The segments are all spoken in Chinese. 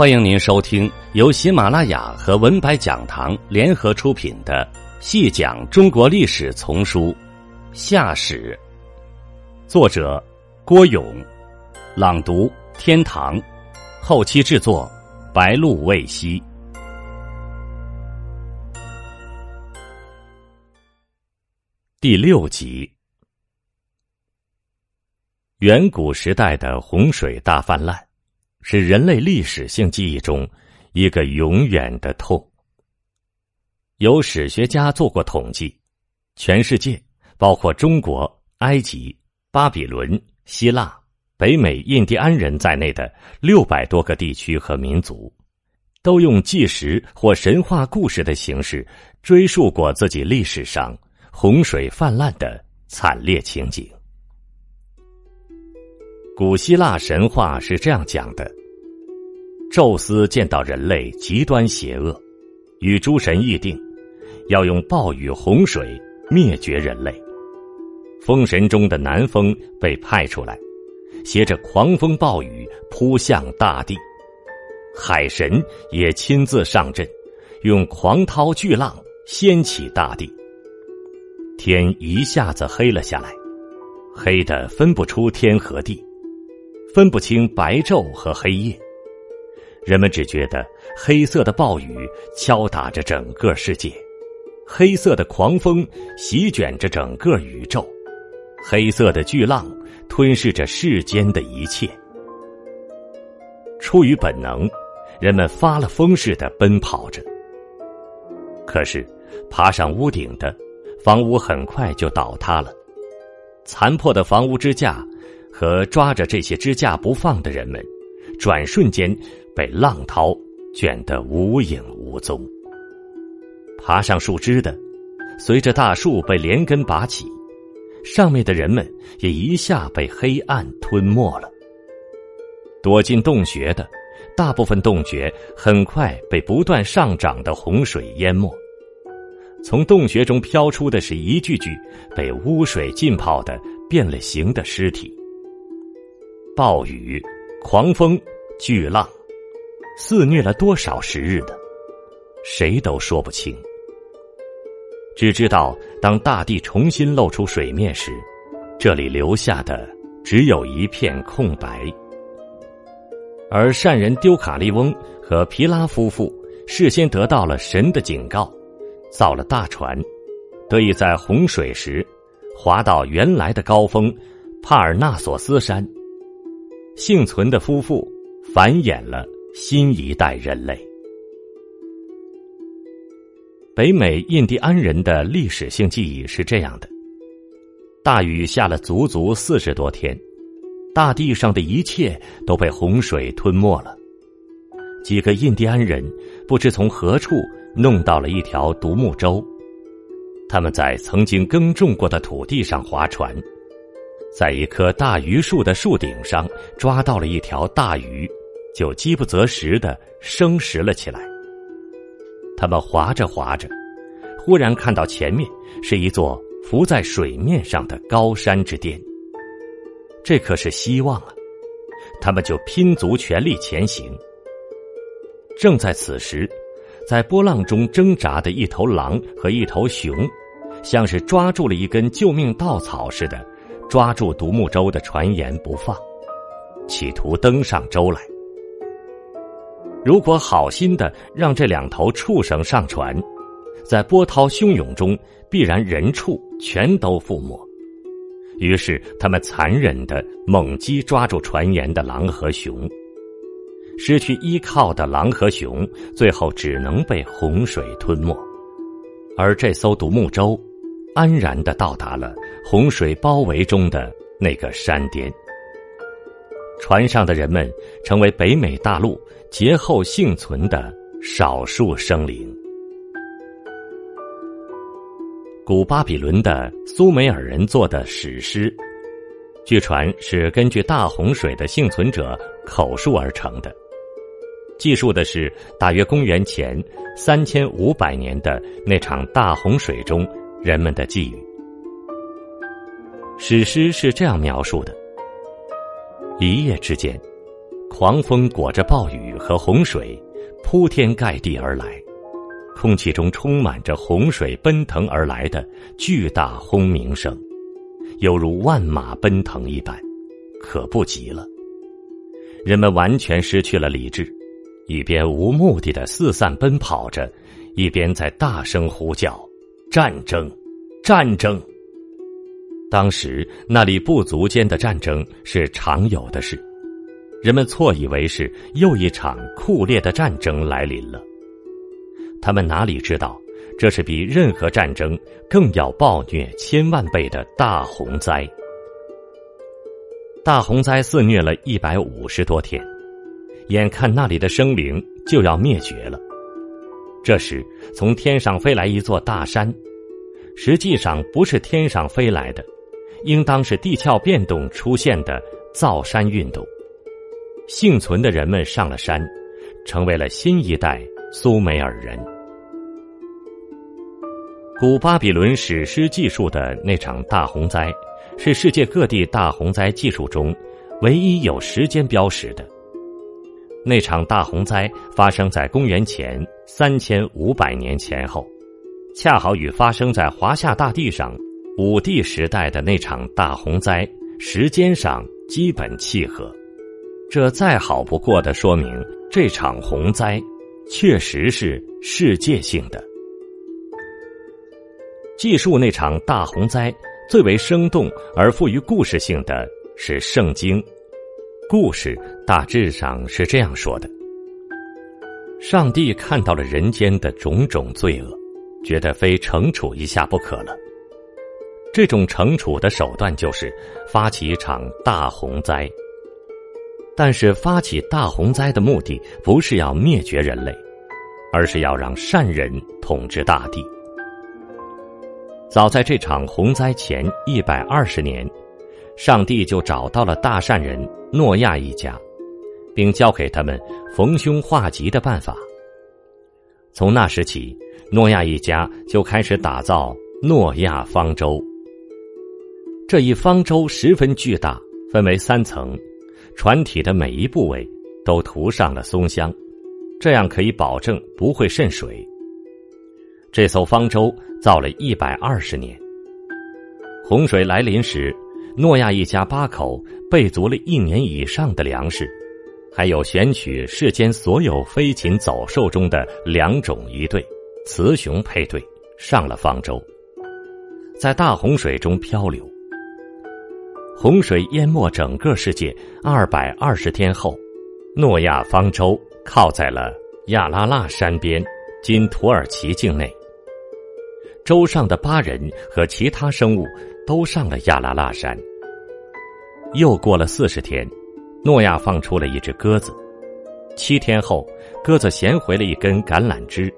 欢迎您收听由喜马拉雅和文白讲堂联合出品的《细讲中国历史丛书·夏史》，作者郭勇，朗读天堂，后期制作白露未晞。第六集：远古时代的洪水大泛滥。是人类历史性记忆中一个永远的痛。有史学家做过统计，全世界包括中国、埃及、巴比伦、希腊、北美印第安人在内的六百多个地区和民族，都用纪实或神话故事的形式追溯过自己历史上洪水泛滥的惨烈情景。古希腊神话是这样讲的：宙斯见到人类极端邪恶，与诸神议定，要用暴雨洪水灭绝人类。风神中的南风被派出来，携着狂风暴雨扑向大地；海神也亲自上阵，用狂涛巨浪掀起大地。天一下子黑了下来，黑的分不出天和地。分不清白昼和黑夜，人们只觉得黑色的暴雨敲打着整个世界，黑色的狂风席卷着整个宇宙，黑色的巨浪吞噬着世间的一切。出于本能，人们发了疯似的奔跑着。可是，爬上屋顶的房屋很快就倒塌了，残破的房屋支架。和抓着这些支架不放的人们，转瞬间被浪涛卷得无影无踪。爬上树枝的，随着大树被连根拔起，上面的人们也一下被黑暗吞没了。躲进洞穴的，大部分洞穴很快被不断上涨的洪水淹没。从洞穴中飘出的是一具具被污水浸泡的变了形的尸体。暴雨、狂风、巨浪，肆虐了多少时日的？谁都说不清。只知道，当大地重新露出水面时，这里留下的只有一片空白。而善人丢卡利翁和皮拉夫妇事先得到了神的警告，造了大船，得以在洪水时滑到原来的高峰帕尔纳索斯山。幸存的夫妇繁衍了新一代人类。北美印第安人的历史性记忆是这样的：大雨下了足足四十多天，大地上的一切都被洪水吞没了。几个印第安人不知从何处弄到了一条独木舟，他们在曾经耕种过的土地上划船。在一棵大榆树的树顶上抓到了一条大鱼，就饥不择食的生食了起来。他们划着划着，忽然看到前面是一座浮在水面上的高山之巅。这可是希望啊！他们就拼足全力前行。正在此时，在波浪中挣扎的一头狼和一头熊，像是抓住了一根救命稻草似的。抓住独木舟的船沿不放，企图登上舟来。如果好心的让这两头畜生上船，在波涛汹涌中，必然人畜全都覆没。于是他们残忍的猛击抓住船沿的狼和熊，失去依靠的狼和熊，最后只能被洪水吞没，而这艘独木舟。安然的到达了洪水包围中的那个山巅，船上的人们成为北美大陆劫后幸存的少数生灵。古巴比伦的苏美尔人做的史诗，据传是根据大洪水的幸存者口述而成的，记述的是大约公元前三千五百年的那场大洪水中。人们的寄语。史诗是这样描述的：一夜之间，狂风裹着暴雨和洪水，铺天盖地而来，空气中充满着洪水奔腾而来的巨大轰鸣声，犹如万马奔腾一般，可不急了。人们完全失去了理智，一边无目的的四散奔跑着，一边在大声呼叫：“战争，战争！”当时那里部族间的战争是常有的事，人们错以为是又一场酷烈的战争来临了。他们哪里知道，这是比任何战争更要暴虐千万倍的大洪灾。大洪灾肆虐了一百五十多天，眼看那里的生灵就要灭绝了。这时，从天上飞来一座大山，实际上不是天上飞来的，应当是地壳变动出现的造山运动。幸存的人们上了山，成为了新一代苏美尔人。古巴比伦史诗记述的那场大洪灾。是世界各地大洪灾记述中唯一有时间标识的。那场大洪灾发生在公元前三千五百年前后，恰好与发生在华夏大地上武帝时代的那场大洪灾时间上基本契合。这再好不过的说明，这场洪灾确实是世界性的。记述那场大洪灾。最为生动而富于故事性的是《圣经》，故事大致上是这样说的：上帝看到了人间的种种罪恶，觉得非惩处一下不可了。这种惩处的手段就是发起一场大洪灾。但是发起大洪灾的目的不是要灭绝人类，而是要让善人统治大地。早在这场洪灾前一百二十年，上帝就找到了大善人诺亚一家，并教给他们逢凶化吉的办法。从那时起，诺亚一家就开始打造诺亚方舟。这一方舟十分巨大，分为三层，船体的每一部位都涂上了松香，这样可以保证不会渗水。这艘方舟造了一百二十年。洪水来临时，诺亚一家八口备足了一年以上的粮食，还有选取世间所有飞禽走兽中的两种一对，雌雄配对，上了方舟，在大洪水中漂流。洪水淹没整个世界二百二十天后，诺亚方舟靠在了亚拉腊山边，今土耳其境内。舟上的八人和其他生物都上了亚拉腊山。又过了四十天，诺亚放出了一只鸽子。七天后，鸽子衔回了一根橄榄枝。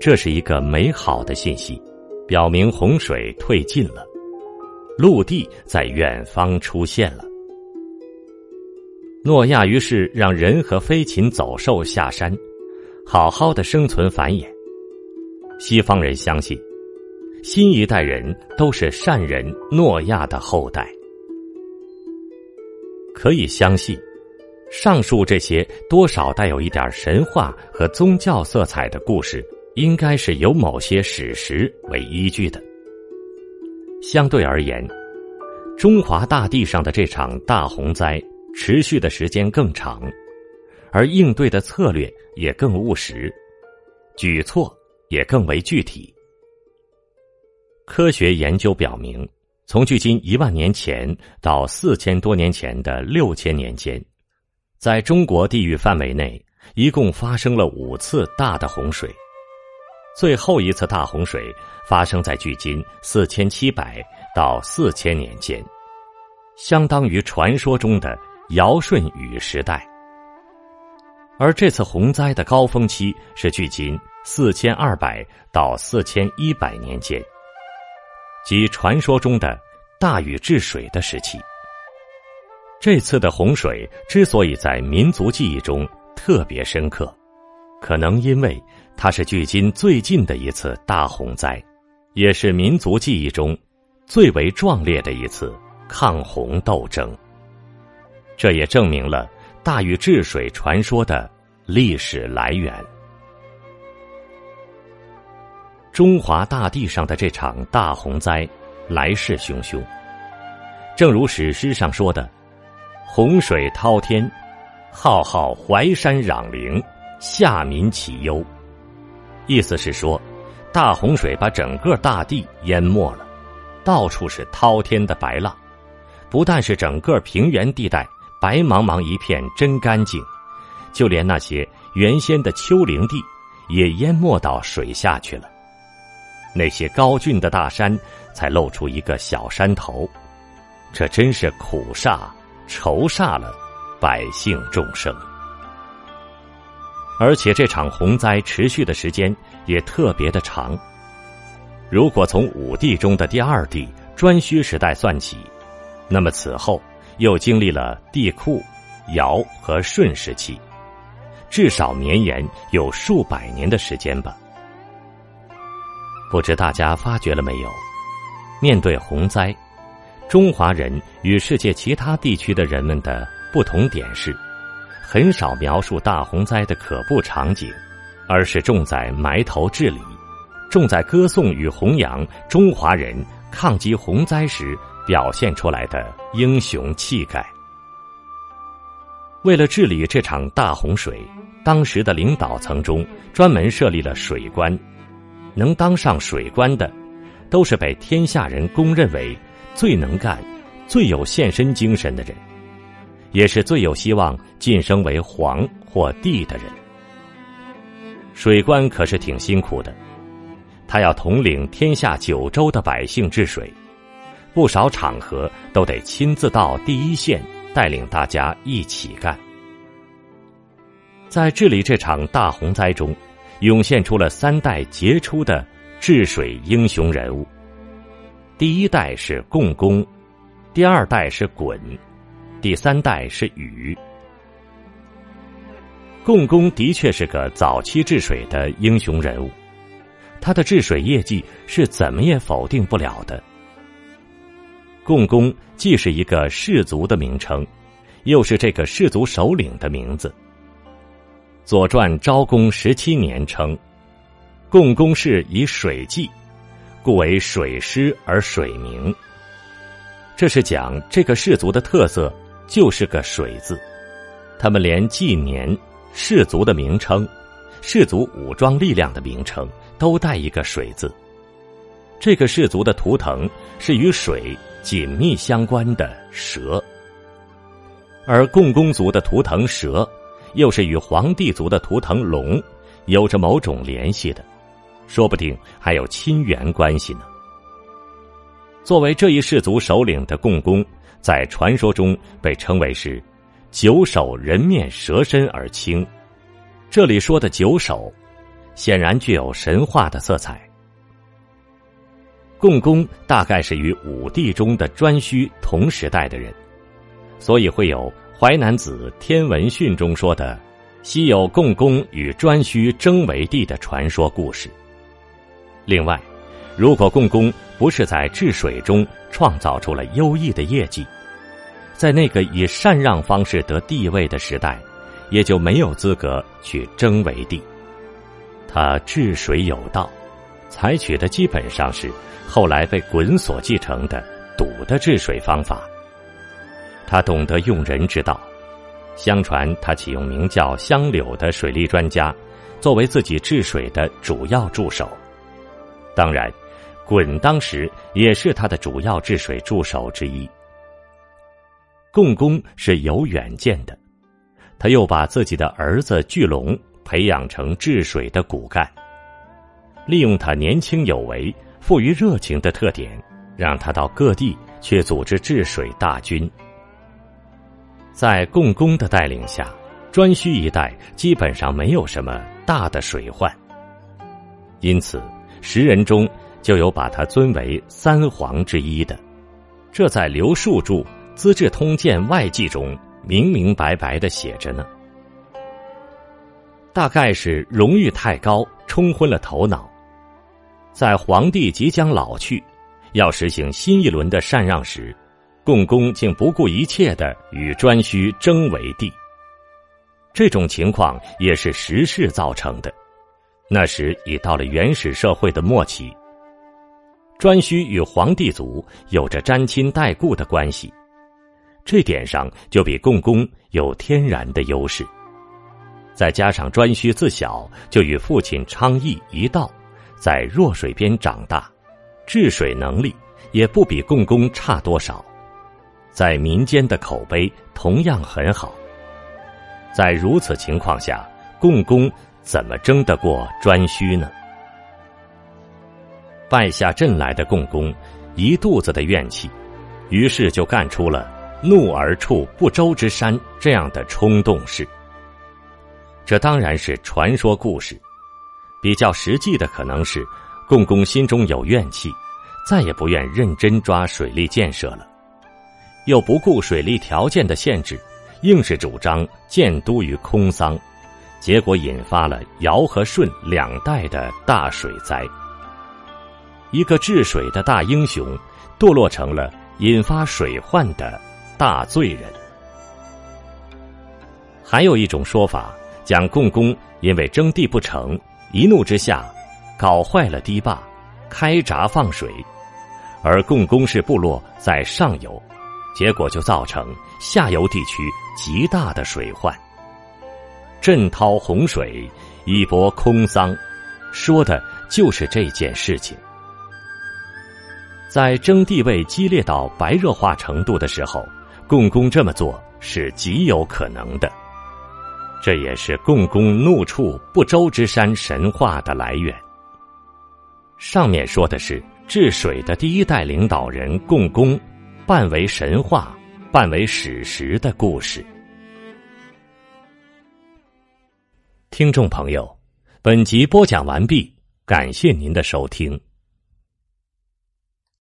这是一个美好的信息，表明洪水退尽了，陆地在远方出现了。诺亚于是让人和飞禽走兽下山，好好的生存繁衍。西方人相信，新一代人都是善人诺亚的后代。可以相信，上述这些多少带有一点神话和宗教色彩的故事，应该是有某些史实为依据的。相对而言，中华大地上的这场大洪灾持续的时间更长，而应对的策略也更务实，举措。也更为具体。科学研究表明，从距今一万年前到四千多年前的六千年间，在中国地域范围内，一共发生了五次大的洪水。最后一次大洪水发生在距今四千七百到四千年间，相当于传说中的尧舜禹时代。而这次洪灾的高峰期是距今。四千二百到四千一百年间，即传说中的大禹治水的时期。这次的洪水之所以在民族记忆中特别深刻，可能因为它是距今最近的一次大洪灾，也是民族记忆中最为壮烈的一次抗洪斗争。这也证明了大禹治水传说的历史来源。中华大地上的这场大洪灾，来势汹汹。正如史诗上说的：“洪水滔天，浩浩淮山壤陵，下民起忧。”意思是说，大洪水把整个大地淹没了，到处是滔天的白浪。不但是整个平原地带白茫茫一片真干净，就连那些原先的丘陵地也淹没到水下去了。那些高峻的大山才露出一个小山头，这真是苦煞愁煞了百姓众生。而且这场洪灾持续的时间也特别的长。如果从五帝中的第二帝颛顼时代算起，那么此后又经历了帝喾、尧和舜时期，至少绵延有数百年的时间吧。不知大家发觉了没有？面对洪灾，中华人与世界其他地区的人们的不同点是，很少描述大洪灾的可怖场景，而是重在埋头治理，重在歌颂与弘扬中华人抗击洪灾时表现出来的英雄气概。为了治理这场大洪水，当时的领导层中专门设立了水官。能当上水官的，都是被天下人公认为最能干、最有献身精神的人，也是最有希望晋升为皇或帝的人。水官可是挺辛苦的，他要统领天下九州的百姓治水，不少场合都得亲自到第一线，带领大家一起干。在治理这场大洪灾中。涌现出了三代杰出的治水英雄人物。第一代是共工，第二代是鲧，第三代是禹。共工的确是个早期治水的英雄人物，他的治水业绩是怎么也否定不了的。共工既是一个氏族的名称，又是这个氏族首领的名字。《左传》昭公十七年称，共工氏以水济，故为水师而水名。这是讲这个氏族的特色就是个水字，他们连纪年、氏族的名称、氏族武装力量的名称都带一个水字。这个氏族的图腾是与水紧密相关的蛇，而共工族的图腾蛇。又是与黄帝族的图腾龙有着某种联系的，说不定还有亲缘关系呢。作为这一氏族首领的共工，在传说中被称为是“九首人面蛇身而青”。这里说的九首，显然具有神话的色彩。共工大概是与五帝中的颛顼同时代的人，所以会有。《淮南子·天文训》中说的“昔有共工与颛顼争为帝”的传说故事。另外，如果共工不是在治水中创造出了优异的业绩，在那个以禅让方式得地位的时代，也就没有资格去争为帝。他治水有道，采取的基本上是后来被鲧所继承的堵的治水方法。他懂得用人之道，相传他启用名叫香柳的水利专家，作为自己治水的主要助手。当然，鲧当时也是他的主要治水助手之一。共工是有远见的，他又把自己的儿子巨龙培养成治水的骨干，利用他年轻有为、富于热情的特点，让他到各地去组织治水大军。在共工的带领下，颛顼一带基本上没有什么大的水患，因此时人中就有把他尊为三皇之一的。这在刘树著《资治通鉴外记》中明明白白的写着呢。大概是荣誉太高，冲昏了头脑，在皇帝即将老去，要实行新一轮的禅让时。共工竟不顾一切的与颛顼争为帝，这种情况也是时势造成的。那时已到了原始社会的末期，颛顼与黄帝族有着沾亲带故的关系，这点上就比共工有天然的优势。再加上颛顼自小就与父亲昌邑一道在弱水边长大，治水能力也不比共工差多少，在民间的口碑同样很好。在如此情况下，共工怎么争得过颛顼呢？败下阵来的共工一肚子的怨气，于是就干出了“怒而触不周之山”这样的冲动事。这当然是传说故事，比较实际的可能是，共工心中有怨气，再也不愿认真抓水利建设了，又不顾水利条件的限制，硬是主张建都于空桑，结果引发了尧和舜两代的大水灾。一个治水的大英雄，堕落成了引发水患的大罪人。还有一种说法。讲共工因为征地不成，一怒之下搞坏了堤坝，开闸放水，而共工氏部落在上游，结果就造成下游地区极大的水患。震涛洪水，以博空桑，说的就是这件事情。在争地位激烈到白热化程度的时候，共工这么做是极有可能的。这也是共工怒触不周之山神话的来源。上面说的是治水的第一代领导人共工，半为神话，半为史实的故事。听众朋友，本集播讲完毕，感谢您的收听。